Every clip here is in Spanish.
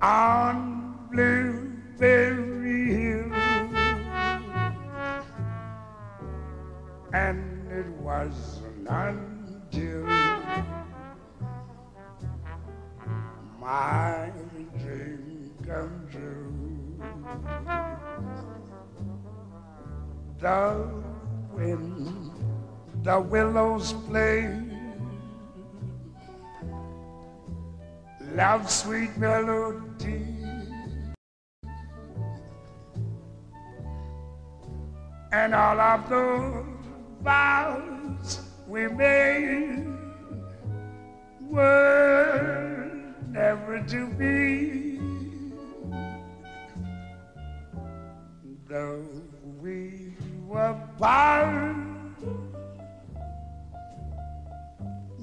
on Blueberry Hill. And it wasn't until my dream come true. The wind, the willows play love sweet melody. And all of those vows we made were never to be. Though we were part,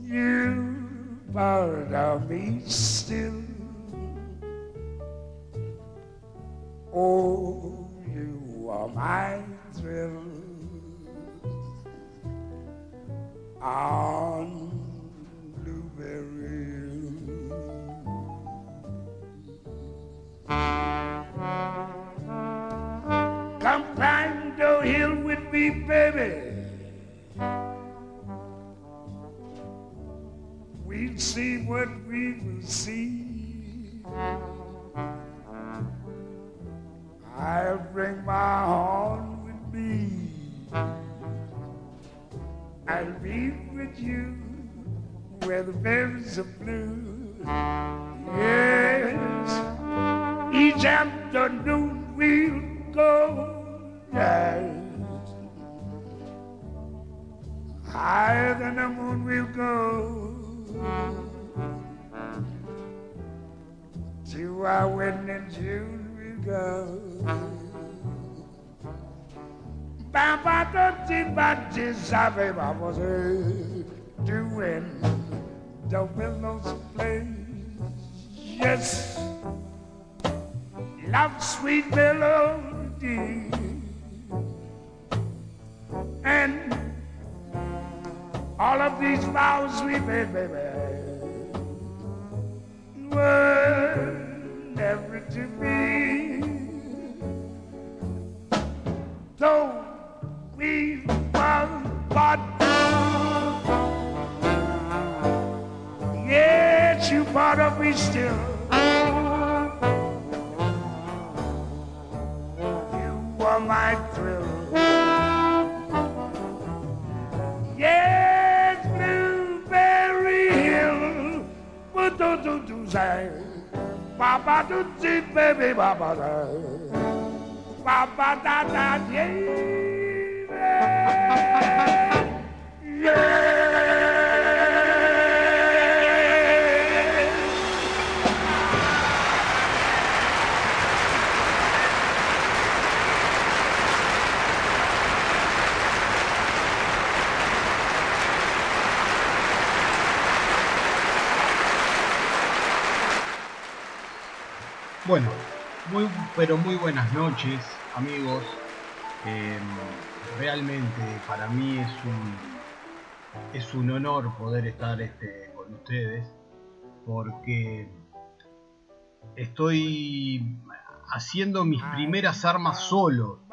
you of me still. Oh, you are my thrill on Blueberry. Come climb the hill with me, baby. We'll see what we will see. I'll bring my horn with me. I'll be with you where the berries are blue. Yes, each afternoon we'll go. Yes. Higher than the moon we'll go. To our wedding in June we'll go. Bamba tutti batti sapeva doing the willows play. Yes, love sweet melody. And all of these vows we made, baby, were never to be. Though we were but Yes, you part of me still. Say, Papa do do baby, Papa da, Papa da da yeah, yeah. Bueno, muy, pero muy buenas noches, amigos. Eh, realmente para mí es un, es un honor poder estar este, con ustedes porque estoy haciendo mis primeras armas solo.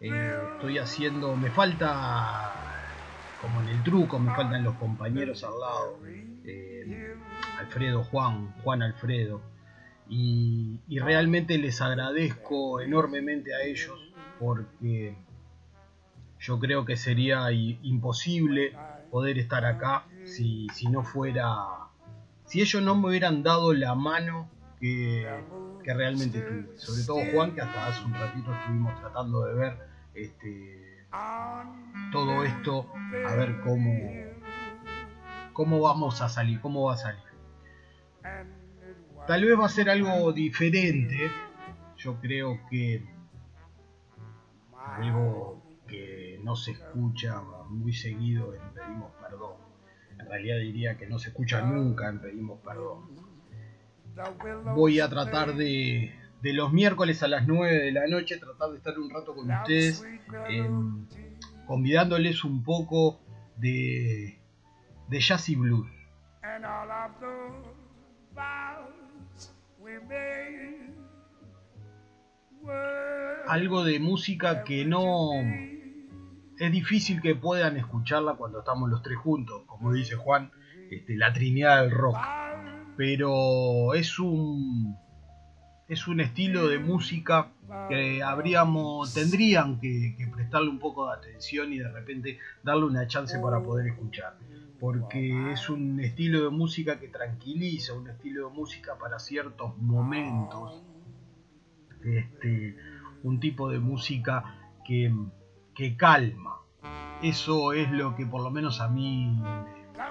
Eh, estoy haciendo, me falta, como en el truco, me faltan los compañeros al lado. eh, Alfredo Juan, Juan Alfredo. Y, realmente les agradezco enormemente a ellos porque yo creo que sería imposible poder estar acá si, si no fuera, si ellos no me hubieran dado la mano que, que realmente tuve. Sobre todo Juan, que hasta hace un ratito estuvimos tratando de ver este, todo esto, a ver cómo, cómo vamos a salir, cómo va a salir. Tal vez va a ser algo diferente. Yo creo que algo que no se escucha muy seguido en Pedimos Perdón. En realidad diría que no se escucha nunca en Pedimos Perdón. Voy a tratar de, de los miércoles a las 9 de la noche, tratar de estar un rato con ustedes, eh, convidándoles un poco de, de jazz y blues. Algo de música que no es difícil que puedan escucharla cuando estamos los tres juntos, como dice Juan, este, la Trinidad del rock. Pero es un es un estilo de música que habríamos tendrían que, prestarle un poco de atención y de repente darle una chance para poder escuchar porque es un estilo de música que tranquiliza un estilo de música para ciertos momentos este un tipo de música que, calma. Eso es lo que por lo menos a mí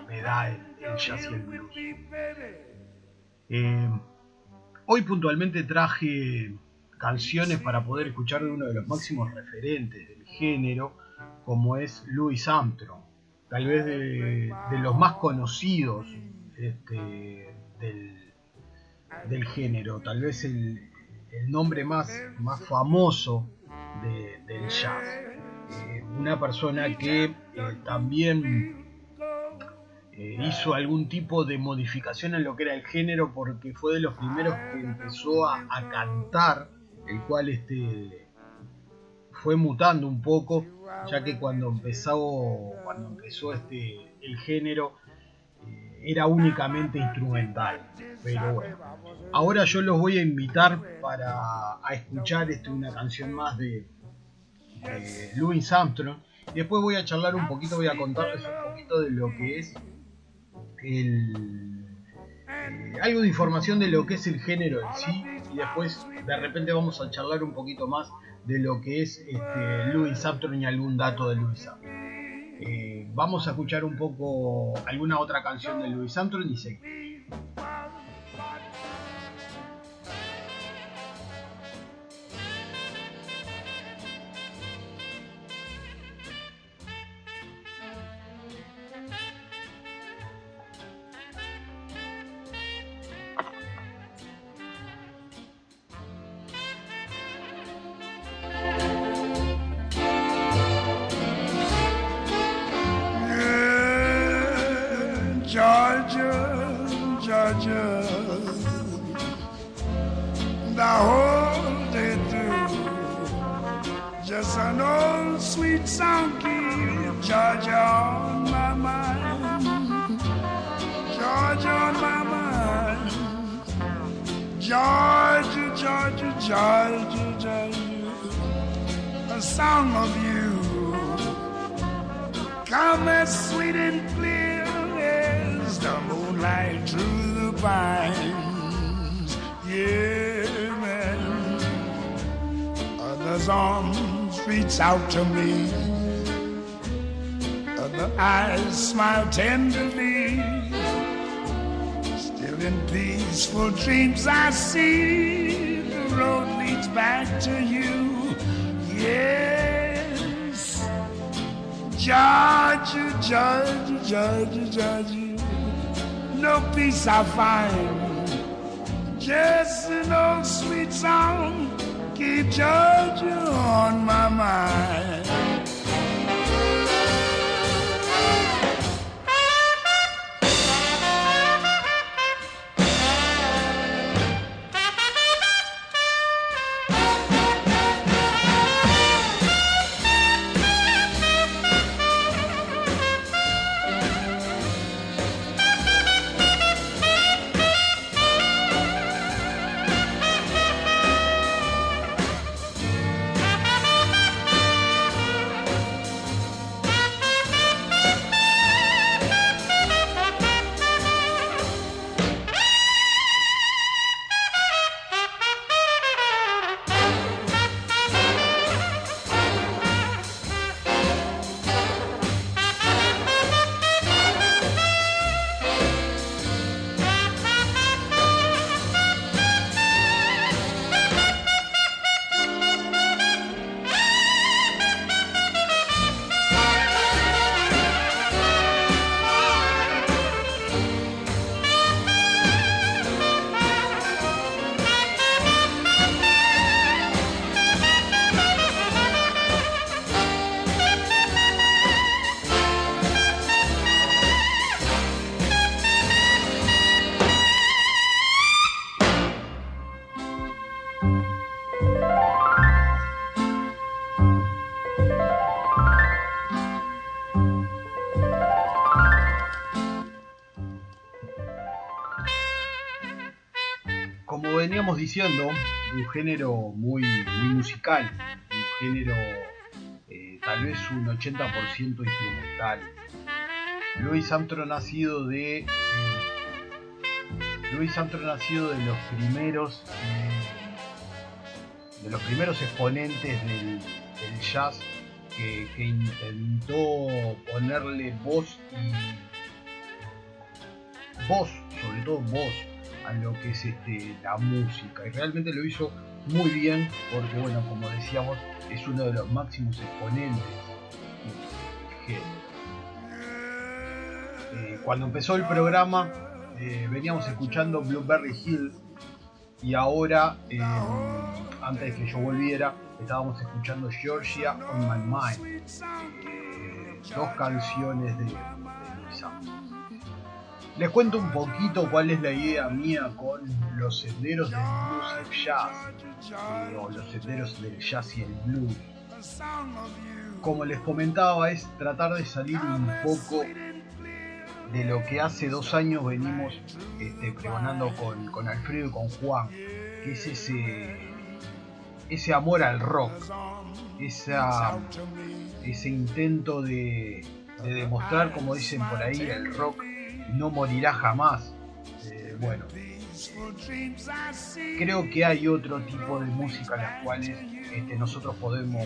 me, da el, jazz y el blues. Eh, hoy puntualmente traje canciones para poder escuchar de uno de los máximos referentes del género, como es Louis Armstrong, tal vez de, los más conocidos este, del género, tal vez el, nombre más, más famoso del jazz. Eh, una persona que eh, también eh, hizo algún tipo de modificación en lo que era el género porque fue de los primeros que empezó a, cantar, el cual este, fue mutando un poco, ya que cuando empezó, cuando empezó este, el género era únicamente instrumental. Pero bueno, ahora yo los voy a invitar para a escuchar este, una canción más de, Louis Armstrong. Después voy a charlar un poquito, voy a contarles un poquito de lo que es eh, algo de información de lo que es el género en sí y después de repente vamos a charlar un poquito más de lo que es este, Louis Armstrong y algún dato de Louis Armstrong. Eh, vamos a escuchar un poco alguna otra canción de Louis Armstrong y Georgia, Georgia, the whole day through. Just an old sweet song keeps Georgia on my mind, Georgia on my mind, Georgia, Georgia, Georgia, Georgia, a song of you, come as sweet and clear seguimos. out to me. The eyes smile tenderly. Still in peaceful dreams, I see the road leads back to you. Yes, Georgia, Georgia, Georgia, Georgia. No peace I find. Just an old sweet song keep Georgia on my mind. Un género muy, musical, un género eh, tal vez un 80% instrumental. Louis Armstrong ha sido de eh, Louis Armstrong de los primeros de los primeros exponentes del, jazz que, que, intentó ponerle voz y voz, sobre todo voz a lo que es este, la música. Y realmente lo hizo muy bien porque bueno como decíamos es uno de los máximos exponentes eh, cuando empezó el programa eh, veníamos escuchando Blueberry Hill y ahora eh, antes de que yo volviera estábamos escuchando Georgia on My Mind dos canciones de, de les cuento un poquito cuál es la idea mía con los senderos del blues y jazz, o los senderos del jazz y el blues. Como les comentaba, es tratar de salir un poco de lo que hace dos años venimos este, pregonando con, con, Alfredo y con Juan, que es ese, ese amor al rock, esa, ese intento de, de demostrar, como dicen por ahí, el rock no morirá jamás. Eh, bueno, creo que hay otro tipo de música las cuales este, nosotros podemos,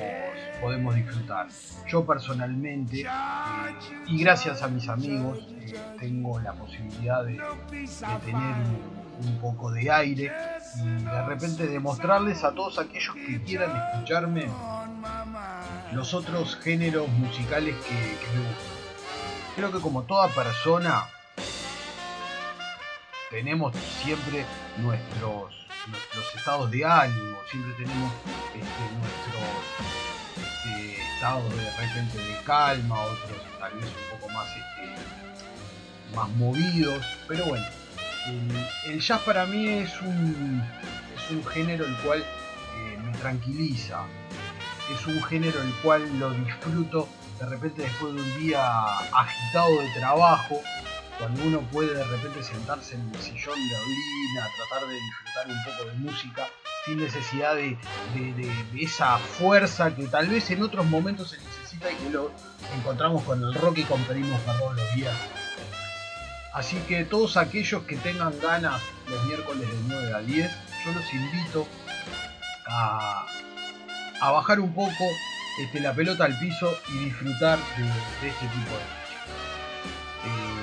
podemos disfrutar. Yo personalmente, eh, y gracias a mis amigos, eh, tengo la posibilidad de, tener un, poco de aire y de repente demostrarles a todos aquellos que quieran escucharme los otros géneros musicales que, que me gustan. Creo que como toda persona tenemos siempre nuestros, nuestros estados de ánimo, siempre tenemos este, nuestros este, estados de repente de calma, otros tal vez un poco más, este, más movidos, pero bueno, el, jazz para mí es un, es un género el cual eh, me tranquiliza, es un género el cual lo disfruto de repente después de un día agitado de trabajo, cuando uno puede de repente sentarse en el sillón de Aulina, tratar de disfrutar un poco de música sin necesidad de, esa fuerza que tal vez en otros momentos se necesita y que lo encontramos con el rock y con Pedimos Perdón los días. Así que todos aquellos que tengan ganas los miércoles de 9 a 10, yo los invito a, bajar un poco este, la pelota al piso y disfrutar de, este tipo de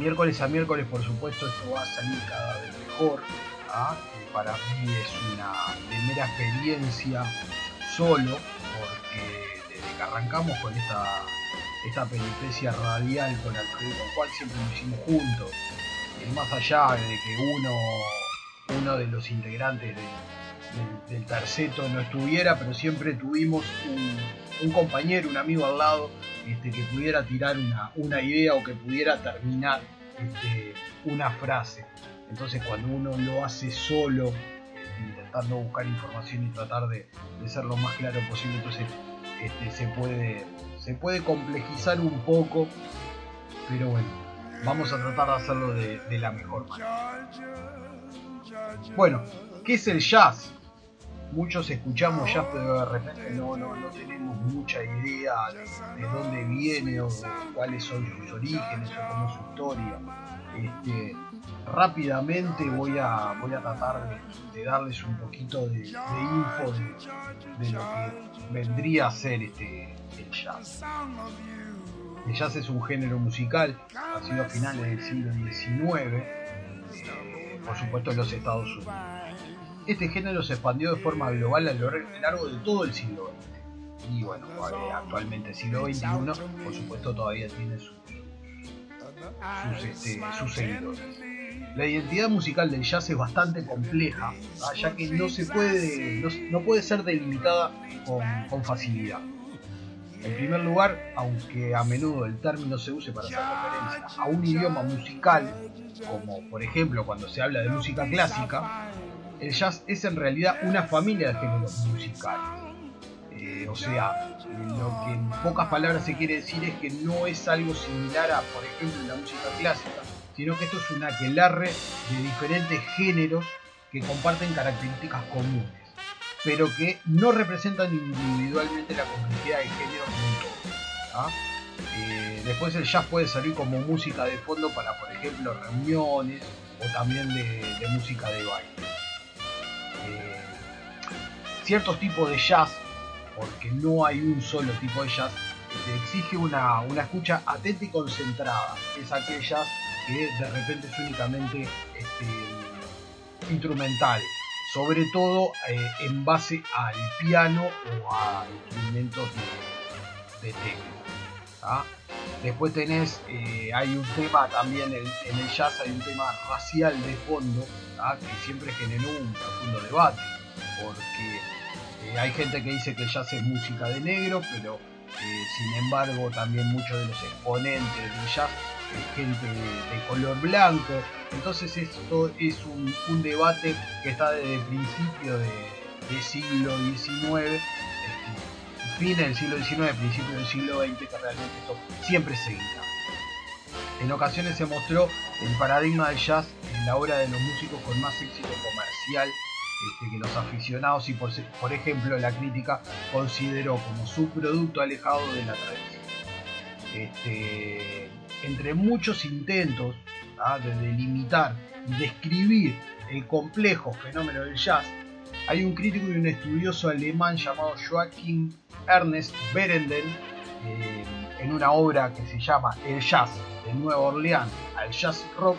miércoles a miércoles, por supuesto, esto va a salir cada vez mejor. ¿ah? Para mí es una primera experiencia solo, porque desde que arrancamos con esta, esta peripecia radial con Alfredo, cual siempre lo hicimos juntos, y más allá de que uno, uno de los integrantes del terceto no estuviera, pero siempre tuvimos un compañero, un amigo al lado este, que pudiera tirar una, idea o que pudiera terminar este, una frase. Entonces cuando uno lo hace solo, este, intentando buscar información y tratar de, ser lo más claro posible, entonces se, puede, se puede complejizar un poco, pero bueno, vamos a tratar de hacerlo de, de la mejor manera. Bueno, ¿qué es el jazz? Muchos escuchamos ya, pero de repente no, no, no tenemos mucha idea de, dónde viene o cuáles son sus orígenes o cómo es su historia. Este, rápidamente voy a, voy a tratar de, darles un poquito de, info de, lo que vendría a ser este, el jazz. El jazz es un género musical, ha sido a finales del siglo XIX, eh, por supuesto en los Estados Unidos este género se expandió de forma global a lo largo de todo el siglo XX. Y bueno, actualmente siglo XXI, por supuesto, todavía tiene sus, este, seguidores. La identidad musical del jazz es bastante compleja, ya que no se puede, no, puede ser delimitada con, con facilidad. En primer lugar, aunque a menudo el término se use para hacer referencia a un idioma musical, como por ejemplo cuando se habla de música clásica, el jazz es en realidad una familia de géneros musicales. Eh, o sea, lo que en pocas palabras se quiere decir es que no es algo similar a, por ejemplo, la música clásica, sino que esto es un aquelarre de diferentes géneros que comparten características comunes, pero que no representan individualmente la complejidad del género como eh, después el jazz puede salir como música de fondo para, por ejemplo, reuniones o también de, música de baile. Eh, ciertos tipos de jazz, porque no hay un solo tipo de jazz, exige una, escucha atenta y concentrada. Es aquel jazz que de repente es únicamente este, instrumental, sobre todo eh, en base al piano o a instrumentos de, de Después tenés, eh, hay un tema también en, el jazz, hay un tema racial de fondo, que siempre generó un profundo debate, porque eh, hay gente que dice que el jazz es música de negro, pero eh, sin embargo también muchos de los exponentes del jazz es gente de, color blanco, entonces esto es un, debate que está desde el principio del siglo XIX fin del siglo XIX, principio del siglo XX, que realmente esto siempre seguía. En ocasiones se mostró el paradigma del jazz en la obra de los músicos con más éxito comercial este, que los aficionados y por, por, ejemplo la crítica consideró como su producto alejado de la tradición. Este, entre muchos intentos ¿ah? de delimitar y describir el complejo fenómeno del jazz, hay un crítico y un estudioso alemán llamado Joachim Ernest Berenden eh, en una obra que se llama El Jazz de Nueva Orleans al Jazz Rock,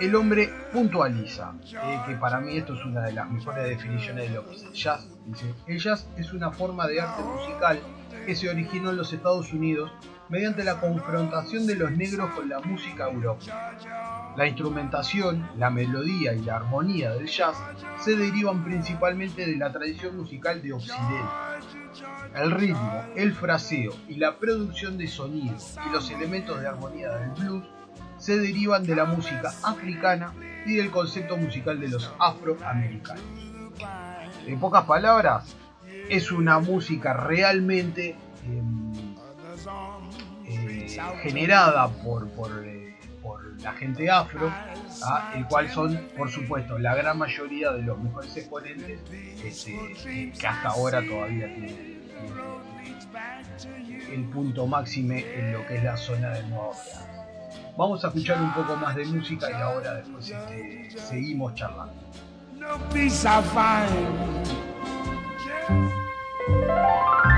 el hombre puntualiza eh, que para mí esto es una de las mejores definiciones de lo que es el jazz. Dice, el jazz es una forma de arte musical que se originó en los Estados Unidos mediante la confrontación de los negros con la música europea. La instrumentación, la melodía y la armonía del jazz se derivan principalmente de la tradición musical de Occidente. El ritmo, el fraseo y la producción de sonido y los elementos de armonía del blues se derivan de la música africana y del concepto musical de los afroamericanos. En pocas palabras, es una música realmente em, generada por, por, eh, por, la gente afro, el cual son, por supuesto, la gran mayoría de los mejores exponentes este, que hasta ahora todavía tienen el punto máxime en lo que es la zona de Nueva Orleans. Vamos a escuchar un poco más de música y ahora después este, seguimos charlando. the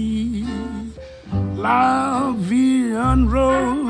la vie rose.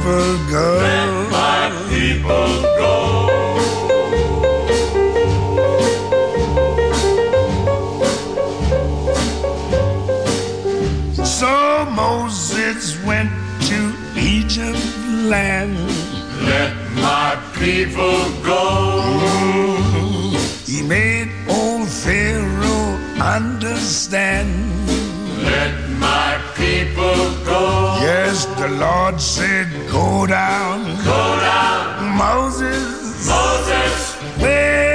people go. Let my people go. So Moses went to Egypt land. Let my people go. He made old Pharaoh understand. Let my people go. Yes, the Lord said Por ejemplo, entre sus características salientes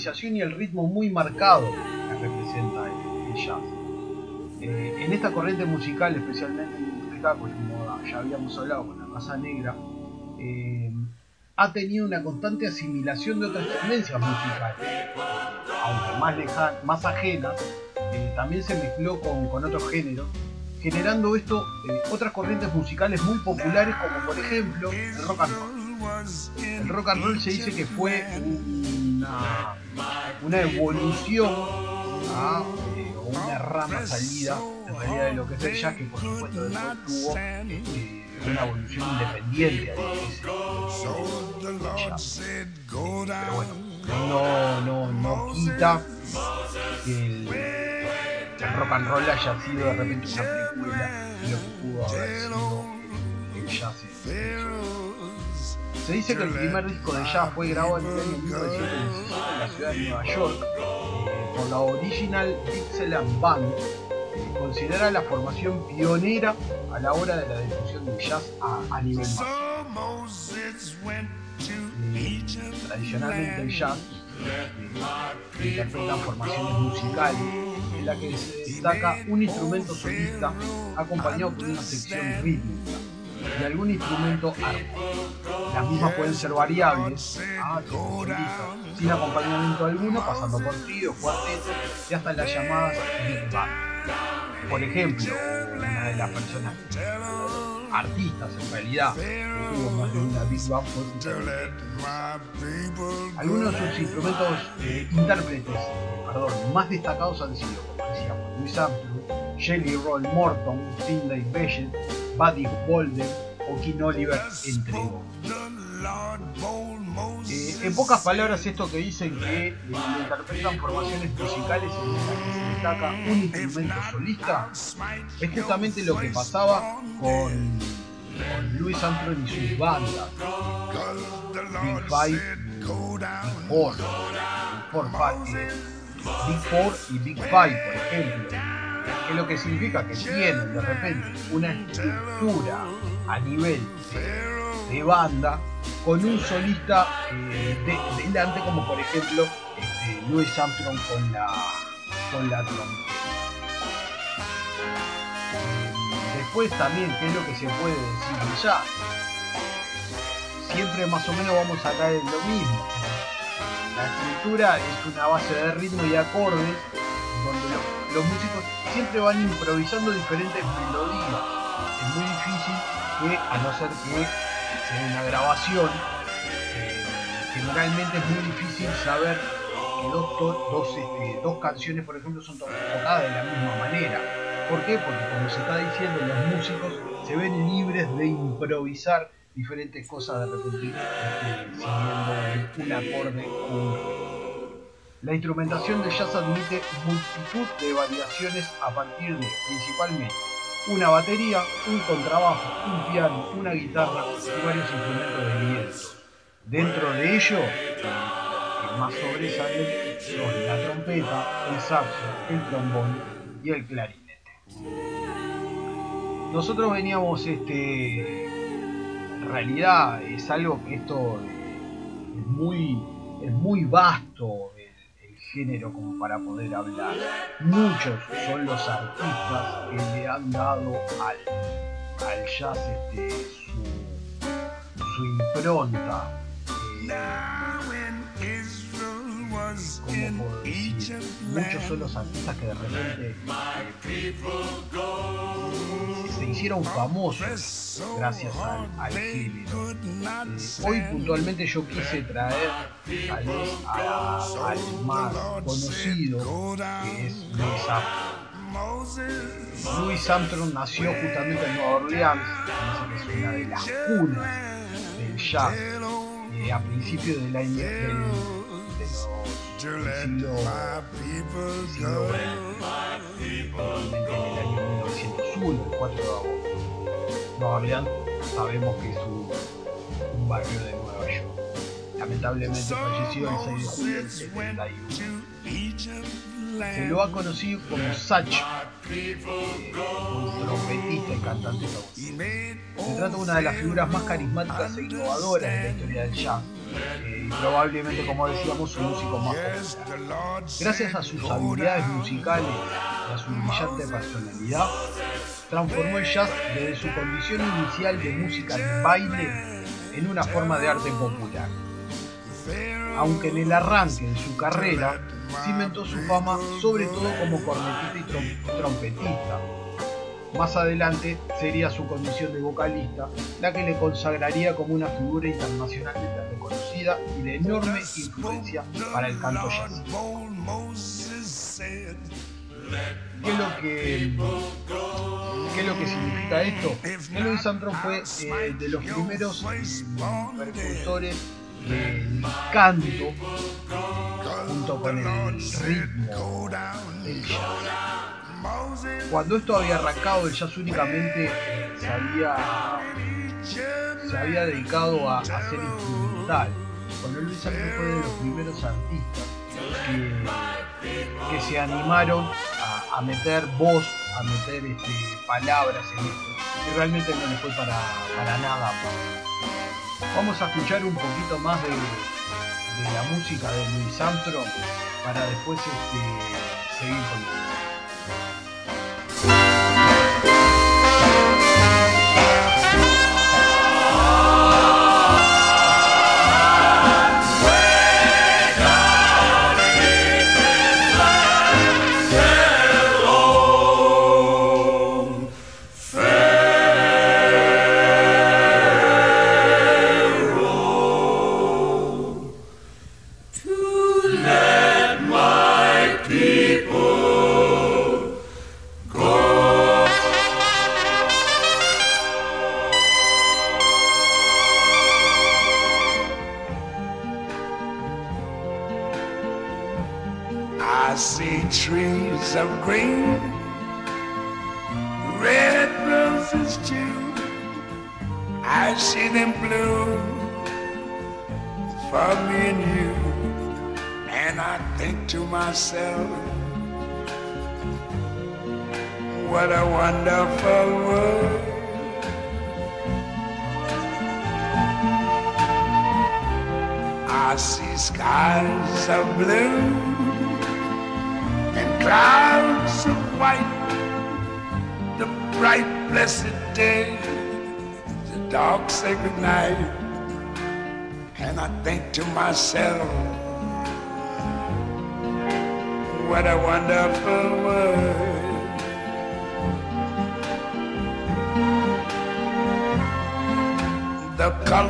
improvisación y el ritmo muy marcado que representa el, jazz. Eh, en esta corriente musical, especialmente en el espectáculo, como ya habíamos hablado con la raza negra, eh, ha tenido una constante asimilación de otras tendencias musicales, aunque más, más ajenas, eh, también se mezcló con, con otros géneros generando esto eh, otras corrientes musicales muy populares como por ejemplo el rock and roll. El rock and roll se dice que fue una, evolución eh, o una rama salida en realidad de lo que es el jazz que por supuesto después tuvo eh, una evolución independiente a lo jazz. Pero bueno, no, no, no quita que el el rock and roll haya sido de repente una película de lo pudo haber sido el jazz. Se dice que el primer disco de jazz fue grabado en el año 1917 en la ciudad de Nueva York por la Original Dixieland Band, eh, considerada la formación pionera a la hora de la difusión del jazz a, nivel máximo. Eh, tradicionalmente el jazz eh, interpreta formaciones musicales en la que destaca un instrumento solista acompañado por una sección rítmica y algún instrumento armónico. Las mismas pueden ser variables, ah, sin acompañamiento alguno, pasando por tríos, cuartetos y hasta las llamadas big band. Por ejemplo, una de las personas artistas en realidad tuvo más de una big band fue Algunos de sus instrumentos eh, intérpretes perdón, más destacados han sido, como decíamos, Louis Armstrong, Jelly Roll Morton, Finlay Bechet, Buddy Bolden o King Oliver, entre. Eh, en pocas palabras, esto que dicen que eh, interpretan formaciones musicales en las que se destaca un instrumento solista, es justamente lo que pasaba con, con Louis Armstrong y sus bandas. Big Five Four. Four, Big Four y Big Five, por ejemplo. Que lo que significa que tienen de repente una estructura a nivel de, banda con un solista eh, de, delante, como por ejemplo este, Louis Armstrong con la, con la trompeta. Después también, ¿qué es lo que se puede decir ya? Siempre más o menos vamos a caer en lo mismo la estructura es una base de ritmo y acordes donde los, músicos siempre van improvisando diferentes melodías. Es muy difícil que, a no ser que sea una grabación, eh, generalmente es muy difícil saber que dos, dos, este, dos canciones, por ejemplo, son tocadas de la misma manera. ¿Por qué? Porque como se está diciendo, los músicos se ven libres de improvisar diferentes cosas de repente este, siguiendo un acorde La instrumentación de jazz admite multitud de variaciones a partir de principalmente una batería, un contrabajo, un piano, una guitarra y varios instrumentos de viento. Dentro de ello, el más sobresalen son la trompeta, el saxo, el trombón y el clarinete. Nosotros veníamos este, realidad es algo que esto es muy, es muy vasto género como para poder hablar. Muchos son los artistas que le han dado al, al jazz este, su, su impronta. ¿Cómo puedo decir? Muchos son los artistas que de repente se hicieron famosos gracias al, al. Eh, hoy puntualmente yo quise traer tal vez a, al más conocido que es Louis Armstrong. Louis Armstrong nació justamente en Nueva Orleans, que es una de las cunas del jazz, eh, a principios del año del en el año 1901, el 4 de agosto. Nueva Orleans sabemos que es un, un barrio de Nueva York. Lamentablemente falleció el 6 de julio del 71. Se lo ha conocido como Satch, eh, un trompetista y cantante estadounidense. Se trata de una de las figuras más carismáticas e innovadoras de la historia del jazz. Eh, probablemente, como decíamos, su músico más popular. Gracias a sus habilidades musicales y a su brillante personalidad, transformó el jazz desde su condición inicial de música de baile en una forma de arte popular. Aunque en el arranque de su carrera cimentó su fama sobre todo como cornetista y trompetista, más adelante sería su condición de vocalista la que le consagraría como una figura internacionalmente reconocida y de enorme influencia para el canto jazz. ¿Qué es lo que, qué es lo que significa esto? Louis Armstrong fue eh, de los primeros precursores del canto junto con el ritmo del jazz. Cuando esto había arrancado, el jazz únicamente se había, se había dedicado a, hacer instrumental. Cuando Luis Armstrong fue de los primeros artistas que, se animaron a, meter voz, a meter este, palabras en esto. Y realmente no le fue para, para nada. Vamos a escuchar un poquito más de, la música de Luis Armstrong para después este, seguir con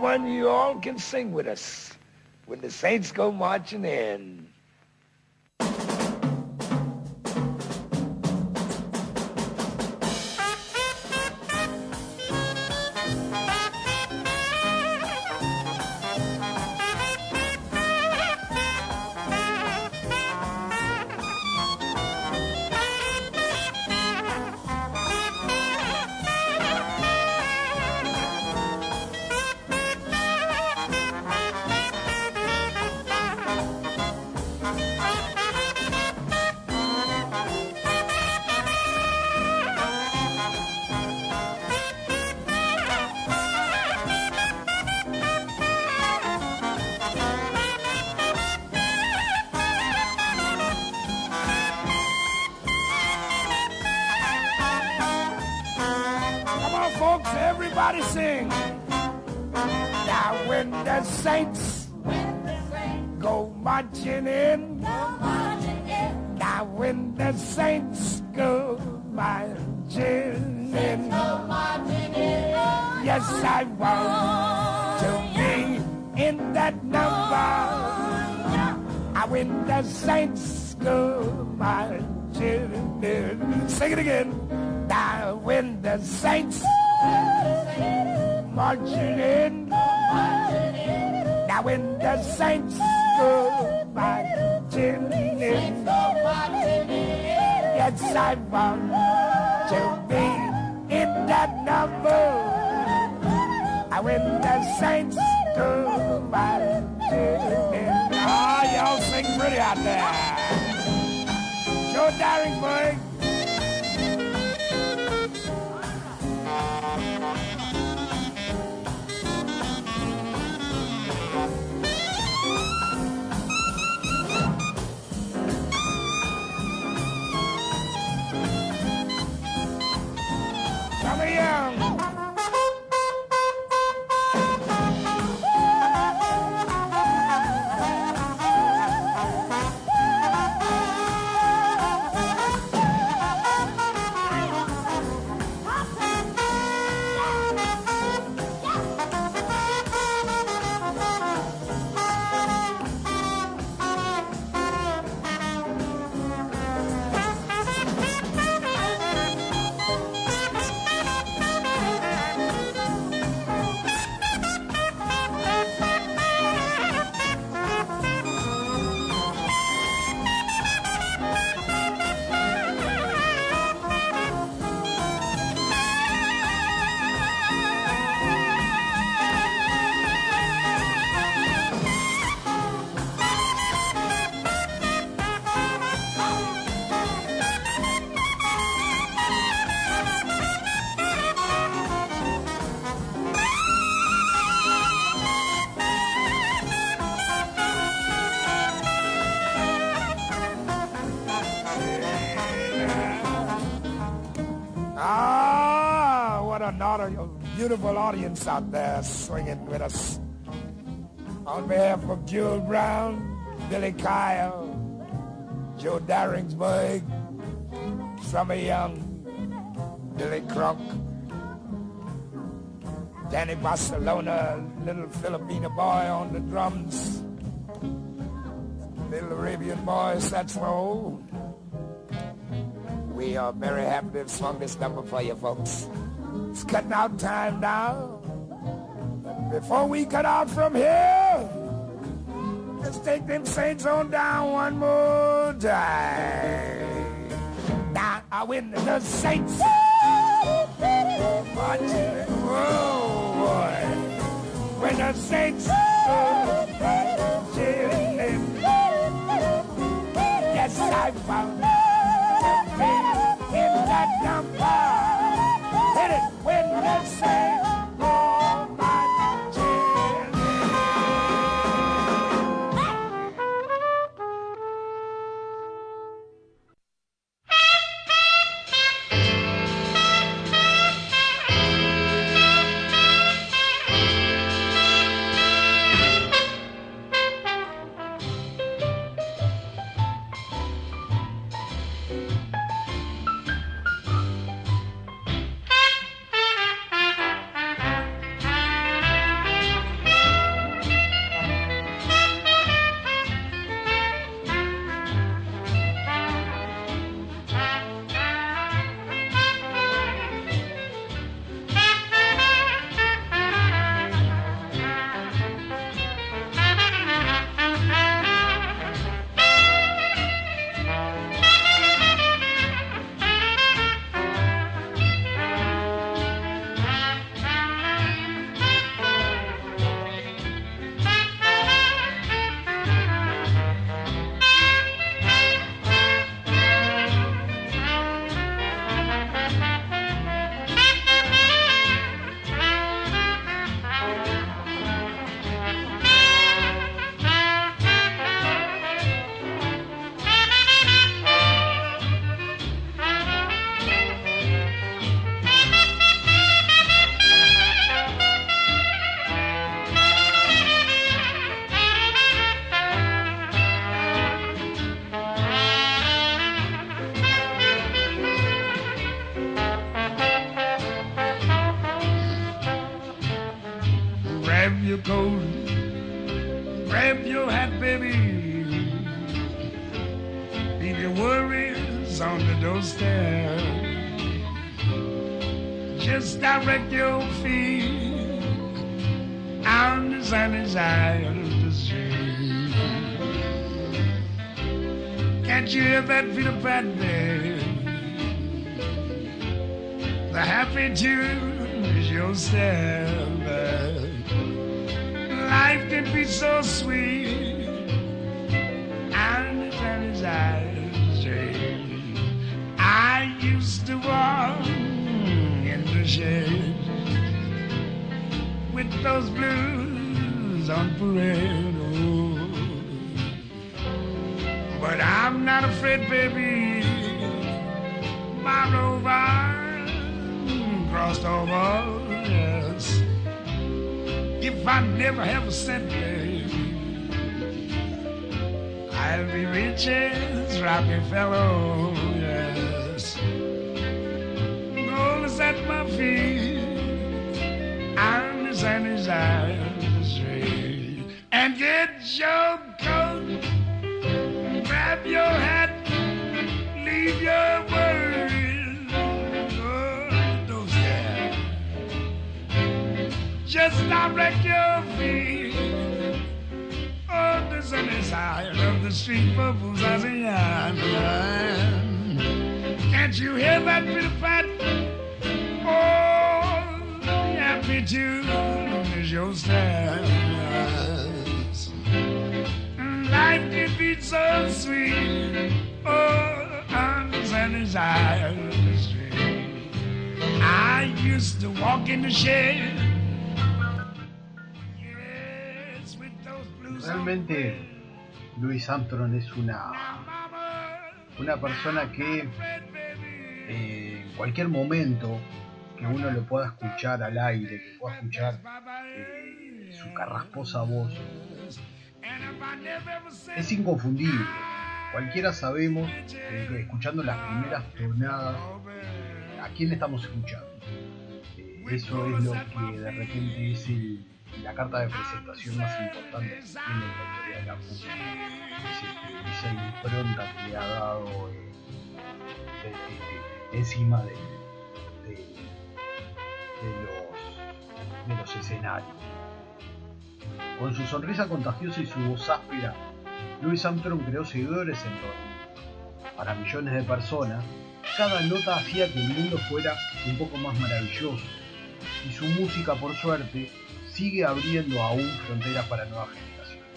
one you all can sing with us when the saints go marching in. Yes I want to be in that number. I when the saints go marching in, sing it again. Now when the saints marching in. Now when the saints go marching in. Yes, I want to be in that number. Now when the saints go marching in. Ah, y'all sing pretty out there. Joe Daringburg. Come An audio, beautiful audience out there swinging with us. On behalf of Jewel Brown, Billy Kyle, Joe Daringsburg, Summer Young, Billy Crunk, Danny Barcelona, little Filipino boy on the drums, little Arabian boy saxophone. We are very happy to have swung this number for you folks. It's cutting out time now. Before we cut out from here, let's take them saints on down one more time. Now I win the saints. Whoa, boy. When the saints. Yes, I found in that number. Hit it when the Oh. But I'm not afraid, baby. My rover crossed over, yes. If I never have a cent, baby, I'll be rich as Rockefeller, yes. Gold is at my feet, sunny side of the street. And get your coat, grab your hat, leave your worries. Oh, don't stare. Just direct your feet oh, on the sunny side of the street for Buzazian. Can't you hear that of fat? Oh, happy tune is your style. Life can be so sweet. Oh, side of the street. I used to walk in the shade. Yes, with those blues Realmente Louis Armstrong es una, una persona que eh, en cualquier momento que uno lo pueda escuchar al aire, que pueda escuchar eh, su carrasposa voz, es inconfundible. Cualquiera sabemos, eh, que escuchando las primeras tonadas, a quién estamos escuchando. Eh, eso es lo que de repente es la carta de presentación más importante que tiene la historia de la música. Esa impronta que le ha dado eh, encima de los escenarios. Con su sonrisa contagiosa y su voz áspera, Louis Armstrong creó seguidores en todo. Para millones de personas, cada nota hacía que el mundo fuera un poco más maravilloso. Y su música, por suerte, sigue abriendo aún fronteras para nuevas generaciones.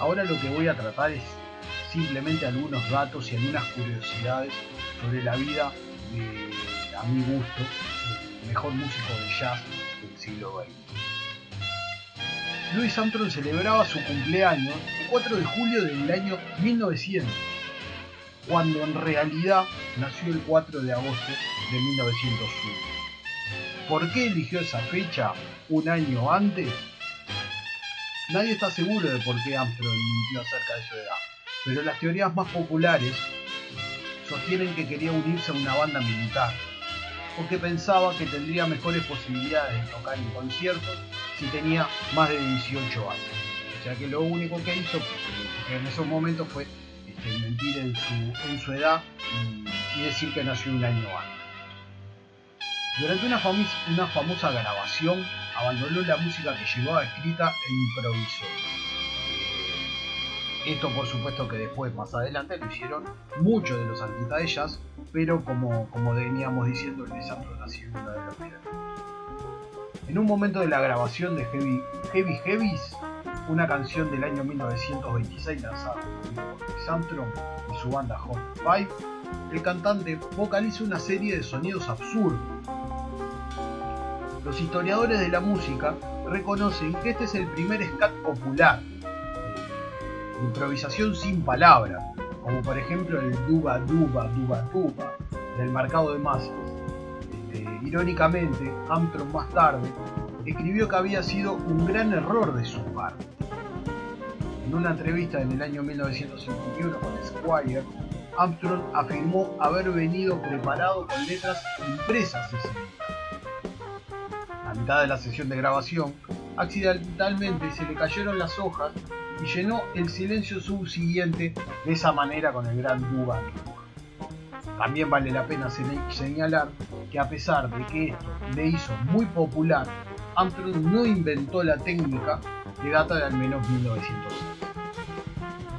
Ahora lo que voy a tratar es simplemente algunos datos y algunas curiosidades sobre la vida de, a mi gusto, el mejor músico de jazz del siglo XX. Louis Armstrong celebraba su cumpleaños el 4 de julio del año 1900, cuando en realidad nació el 4 de agosto de 1901. ¿Por qué eligió esa fecha un año antes? Nadie está seguro de por qué Armstrong mintió acerca de su edad, pero las teorías más populares sostienen que quería unirse a una banda militar, o que pensaba que tendría mejores posibilidades de tocar en conciertos si tenía más de 18 años. O sea que lo único que hizo en esos momentos fue este, mentir en su, edad y, decir que nació un año antes. Durante una, una famosa grabación abandonó la música que llevaba escrita e improvisó. Esto por supuesto que después, más adelante, lo hicieron muchos de los artistas de jazz, pero como, como veníamos diciendo, el desastre nació en una de los primeros. En un momento de la grabación de Heavy, Heavy Heavies, una canción del año 1926 lanzada por Louis Armstrong y su banda Hot Five, el cantante vocaliza una serie de sonidos absurdos. Los historiadores de la música reconocen que este es el primer scat popular, improvisación sin palabras, como por ejemplo el duba duba duba duba del mercado de masas. Irónicamente, Armstrong más tarde escribió que había sido un gran error de su parte. En una entrevista en el año 1951 con Squire, Armstrong afirmó haber venido preparado con letras impresas ese día. A mitad de la sesión de grabación, accidentalmente se le cayeron las hojas y llenó el silencio subsiguiente de esa manera con el gran Dugan. También vale la pena señalar que a pesar de que esto le hizo muy popular, Armstrong no inventó la técnica que data de al menos 1906.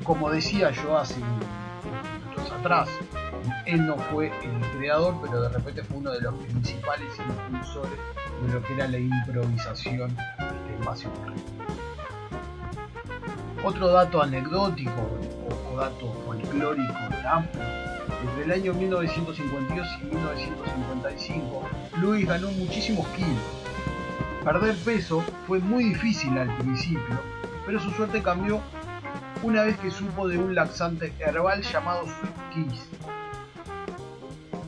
Como decía yo hace minutos atrás, él no fue el creador, pero de repente fue uno de los principales impulsores de lo que era la improvisación en base Otro dato anecdótico o dato folclórico de Armstrong entre el año 1952 y 1955, Luis ganó muchísimos kilos. Perder peso fue muy difícil al principio, pero su suerte cambió una vez que supo de un laxante herbal llamado Sweet Kiss.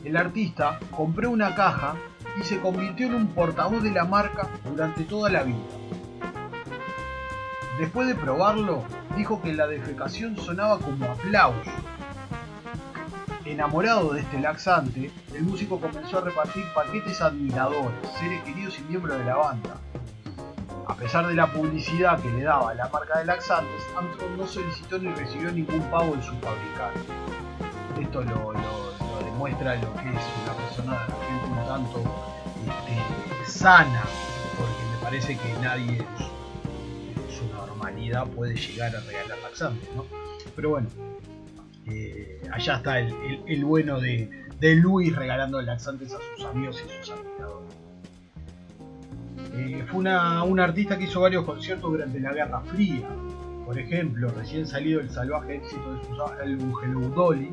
El artista compró una caja y se convirtió en un portavoz de la marca durante toda la vida. Después de probarlo, dijo que la defecación sonaba como aplauso Enamorado de este laxante, el músico comenzó a repartir paquetes admiradores, seres queridos y miembros de la banda. A pesar de la publicidad que le daba la marca de laxantes, Armstrong no solicitó ni recibió ningún pago en su fabricante. Esto lo, demuestra lo que es una persona un tanto este, sana, porque me parece que nadie en su, normalidad puede llegar a regalar laxantes, ¿no? Pero bueno, eh, allá está el, bueno de, Luis regalando laxantes a sus amigos y sus admiradores. Eh, fue una, un artista que hizo varios conciertos durante la Guerra Fría. Por ejemplo, recién salido el salvaje éxito de su álbum Hello Dolly,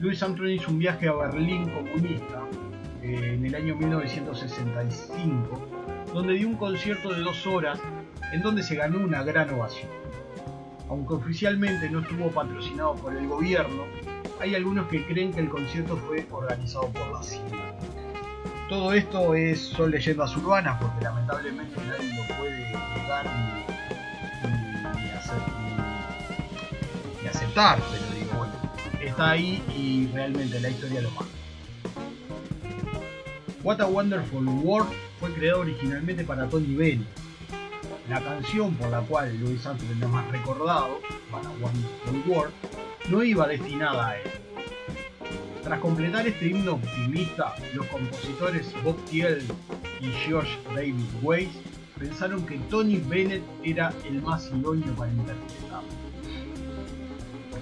Louis Armstrong hizo un viaje a Berlín comunista eh, en el año 1965, donde dio un concierto de dos horas en donde se ganó una gran ovación aunque oficialmente no estuvo patrocinado por el gobierno, hay algunos que creen que el concierto fue organizado por la CIA. Todo esto es, son leyendas urbanas porque lamentablemente nadie lo puede negar ni, aceptar, pero digo, está ahí y realmente la historia lo mata. What a Wonderful World fue creado originalmente para Tony Bennett, la canción por la cual Louis Armstrong es más recordado, para Wonderful World, no iba destinada a él. Tras completar este himno optimista, los compositores Bob Thiel y George David Weiss pensaron que Tony Bennett era el más idóneo para interpretarlo.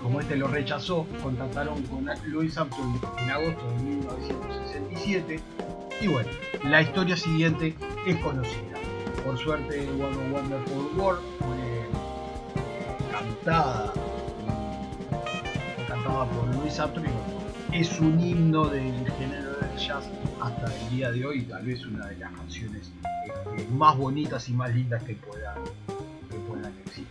Como este lo rechazó, contactaron con Louis Armstrong en agosto de 1967 y bueno, la historia siguiente es conocida. Por suerte, One Wonderful World fue cantada, cantada por Luis Armstrong. Es un himno del género del jazz hasta el día de hoy, tal vez una de las canciones este, más bonitas y más lindas que puedan, que puedan existir.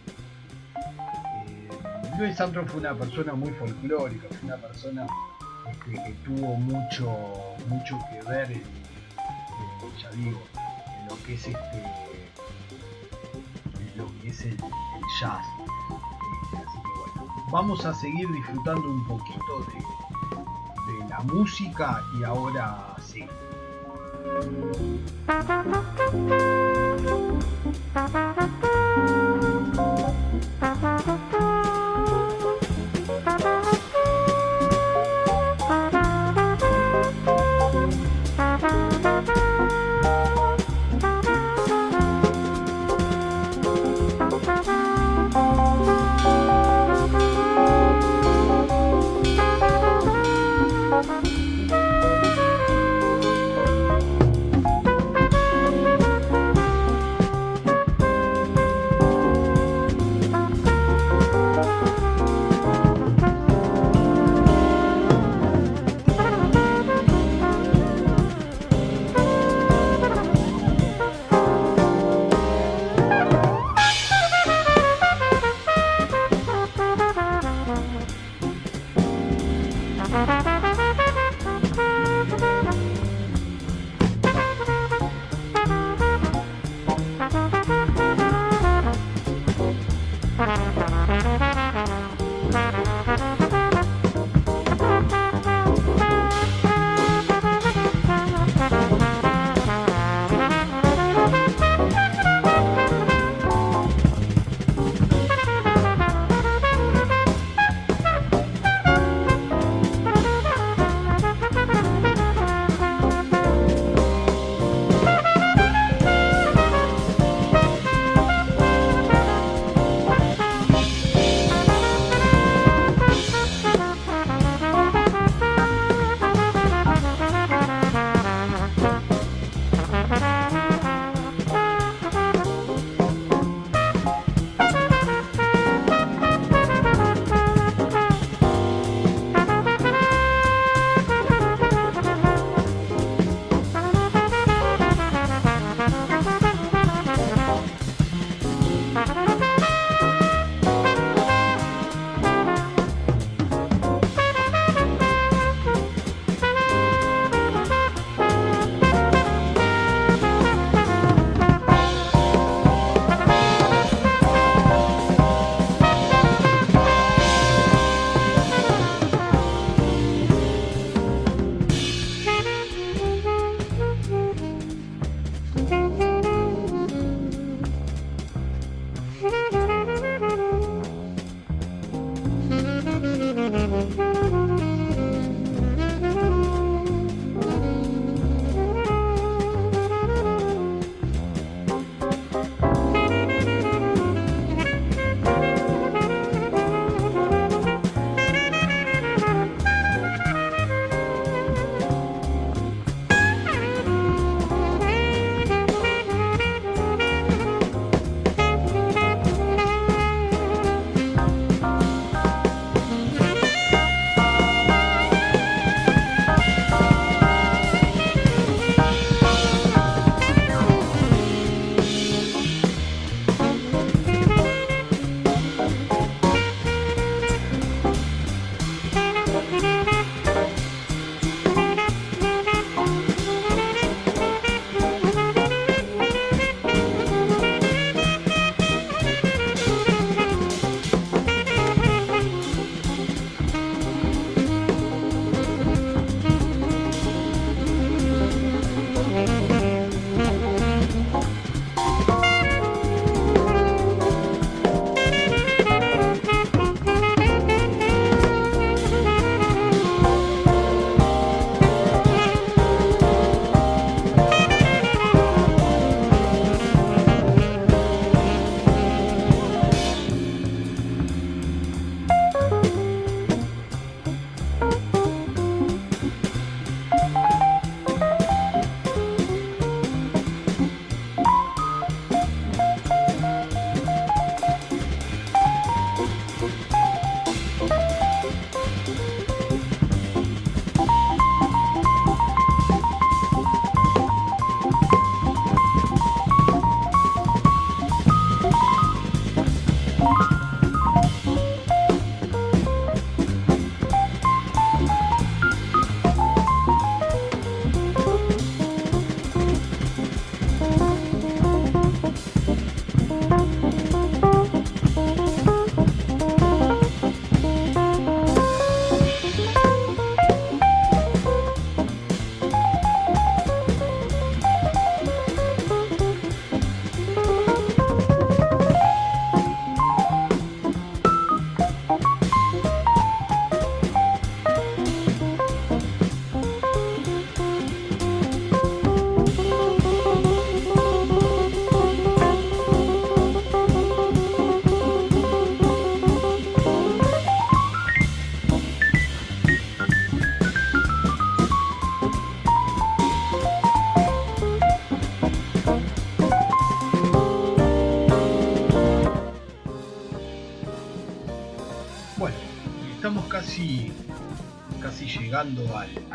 Eh, Louis Armstrong fue una persona muy folclórica, fue una persona este, que tuvo mucho, mucho que ver en, ya digo, lo que es este el jazz. Así que bueno, vamos a seguir disfrutando un poquito de, la música y ahora sí.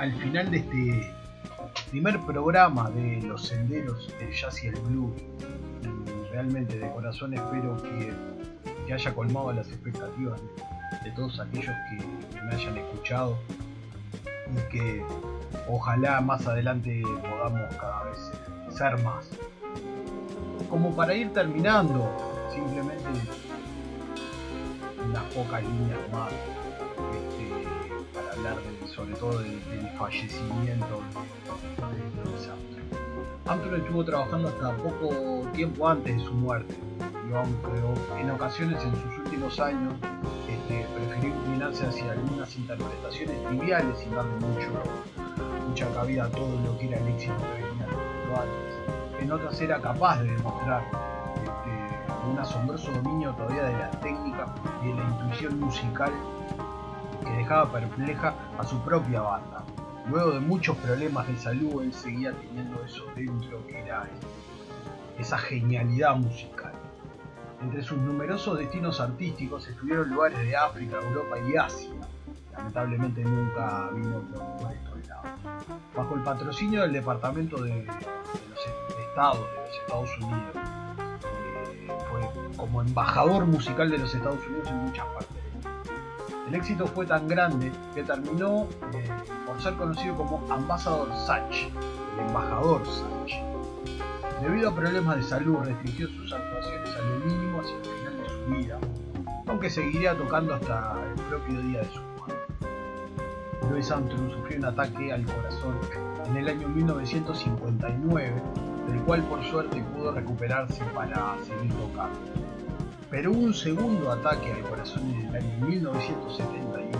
Al, final de este primer programa de los senderos del jazz y el blues. realmente de corazón espero que, haya colmado las expectativas de, todos aquellos que, me hayan escuchado y que ojalá más adelante podamos cada vez ser más. Como para ir terminando, simplemente unas pocas líneas más este, para hablar sobre todo del, fallecimiento de, de Armstrong. estuvo trabajando hasta poco tiempo antes de su muerte, y aunque en ocasiones en sus últimos años este, prefirió inclinarse hacia algunas interpretaciones triviales sin darle mucho, mucha cabida a todo lo que era el éxito que venía antes. En otras era capaz de demostrar un asombroso dominio todavía de la técnica y de la intuición musical que dejaba perpleja a su propia banda. Luego de muchos problemas de salud, él seguía teniendo eso dentro que era esa genialidad musical. Entre sus numerosos destinos artísticos estuvieron lugares de África, Europa y Asia. Lamentablemente nunca vino por estos lados. Bajo el patrocinio del Departamento de, los Estados de los Estados Unidos, como embajador musical de los Estados Unidos en muchas partes. El éxito fue tan grande que terminó eh, por ser conocido como Ambassador Satch, el embajador Satch. Debido a problemas de salud, restringió sus actuaciones a lo mínimo hacia el final de su vida, aunque seguiría tocando hasta el propio día de su muerte. Louis Armstrong sufrió un ataque al corazón en el año 1959 del cual por suerte pudo recuperarse para seguir tocando. Pero un segundo ataque al corazón en el año 1971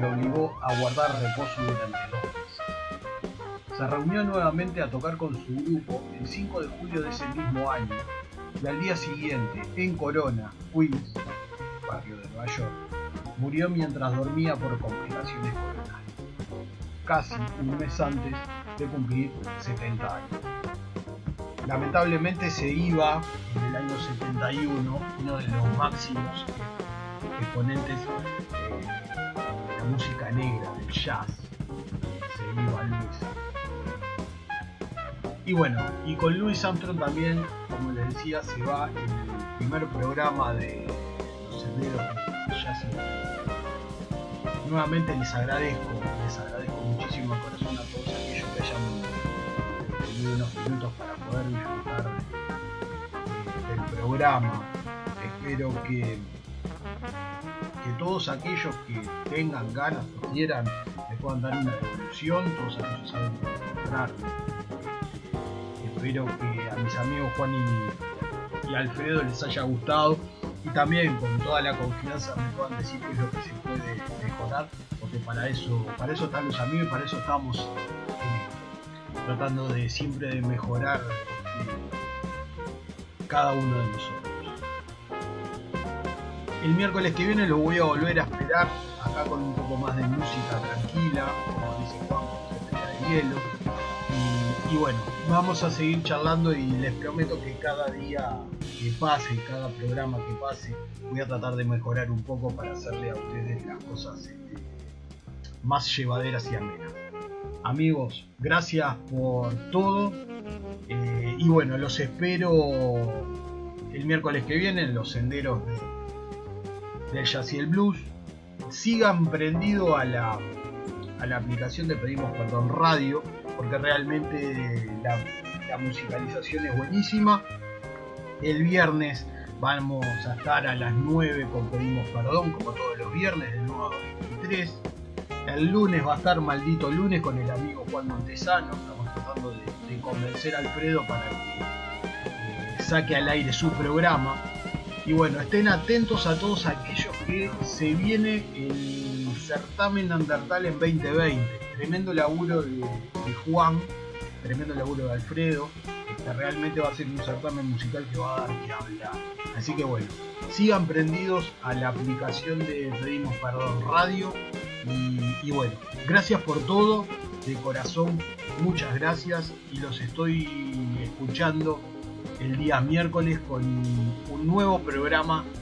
le obligó a guardar reposo durante dos meses. Se reunió nuevamente a tocar con su grupo el 5 de julio de ese mismo año y al día siguiente, en Corona, Queens, barrio de Nueva York, murió mientras dormía por complicaciones coronarias, casi un mes antes de cumplir 70 años. Lamentablemente se iba en el año 71 uno de los máximos exponentes de la música negra, del jazz. Se iba Luis. Y bueno, y con Louis Armstrong también, como les decía, se va en el primer programa de los senderos de jazz. Nuevamente les agradezco, les agradezco muchísimo corazón a todos minutos para poder disfrutar del programa. Espero que, que todos aquellos que tengan ganas o quieran me puedan dar una devolución, todos aquellos saben encontrar. Espero que a mis amigos Juan y, Alfredo les haya gustado y también con toda la confianza me puedan decir qué es lo que se puede mejorar porque para eso para eso están los amigos y para eso estamos eh, tratando de siempre de mejorar cada uno de nosotros. El miércoles que viene lo voy a volver a esperar acá con un poco más de música tranquila, como dice Juan, de hielo. Y, bueno, vamos a seguir charlando y les prometo que cada día que pase, cada programa que pase, voy a tratar de mejorar un poco para hacerle a ustedes las cosas este, más llevaderas y amenas. Amigos, gracias por todo. Eh, y bueno, los espero el miércoles que viene en los senderos de, del Jazz y el Blues. Sigan prendido a la, a la aplicación de Pedimos Perdón Radio, porque realmente la, musicalización es buenísima. El viernes vamos a estar a las 9 con Pedimos Perdón, como todos los viernes, de 9 a 23. El lunes va a estar maldito lunes con el amigo Juan Montesano. Estamos tratando de, convencer a Alfredo para que eh, saque al aire su programa. Y bueno, estén atentos a todos aquellos que se viene el certamen Andertal en 2020. Tremendo laburo de, Juan, tremendo laburo de Alfredo. Que realmente va a ser un certamen musical que va a dar que hablar. Así que bueno, sigan prendidos a la aplicación de Pedimos Perdón Radio y, bueno, gracias por todo, de corazón, muchas gracias y los estoy escuchando el día miércoles con un nuevo programa